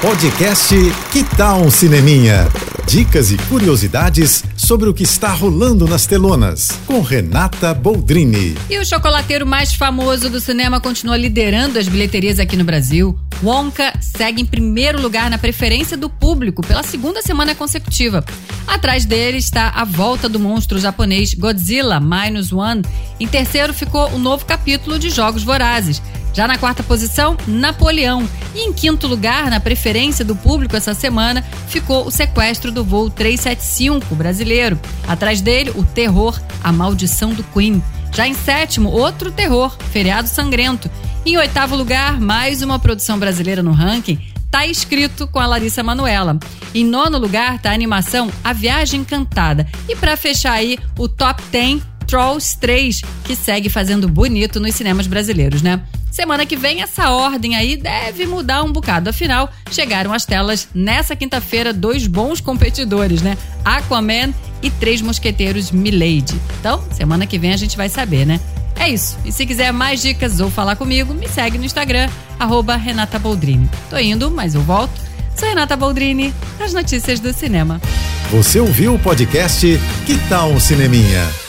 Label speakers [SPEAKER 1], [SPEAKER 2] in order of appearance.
[SPEAKER 1] Podcast Que Tal um Cineminha? Dicas e curiosidades sobre o que está rolando nas telonas, com Renata Boldrini.
[SPEAKER 2] E o chocolateiro mais famoso do cinema continua liderando as bilheterias aqui no Brasil. Wonka segue em primeiro lugar na preferência do público pela segunda semana consecutiva. Atrás dele está a volta do monstro japonês Godzilla Minus One. Em terceiro ficou o novo capítulo de Jogos Vorazes. Já na quarta posição, Napoleão. E em quinto lugar, na preferência do público essa semana, ficou o sequestro do voo 375 brasileiro. Atrás dele, o terror A Maldição do Queen. Já em sétimo, outro terror, Feriado Sangrento. Em oitavo lugar, mais uma produção brasileira no ranking, Tá escrito com a Larissa Manuela. Em nono lugar tá a animação A Viagem Encantada. E para fechar aí, o top 10 Trolls 3, que segue fazendo bonito nos cinemas brasileiros, né? Semana que vem essa ordem aí deve mudar um bocado. Afinal, chegaram às telas nessa quinta-feira dois bons competidores, né? Aquaman e Três Mosqueteiros Milady. Então, semana que vem a gente vai saber, né? É isso. E se quiser mais dicas ou falar comigo, me segue no Instagram, arroba Renata Boldrini. Tô indo, mas eu volto. Sou Renata Boldrini, as notícias do cinema.
[SPEAKER 1] Você ouviu o podcast Que Tal um Cineminha?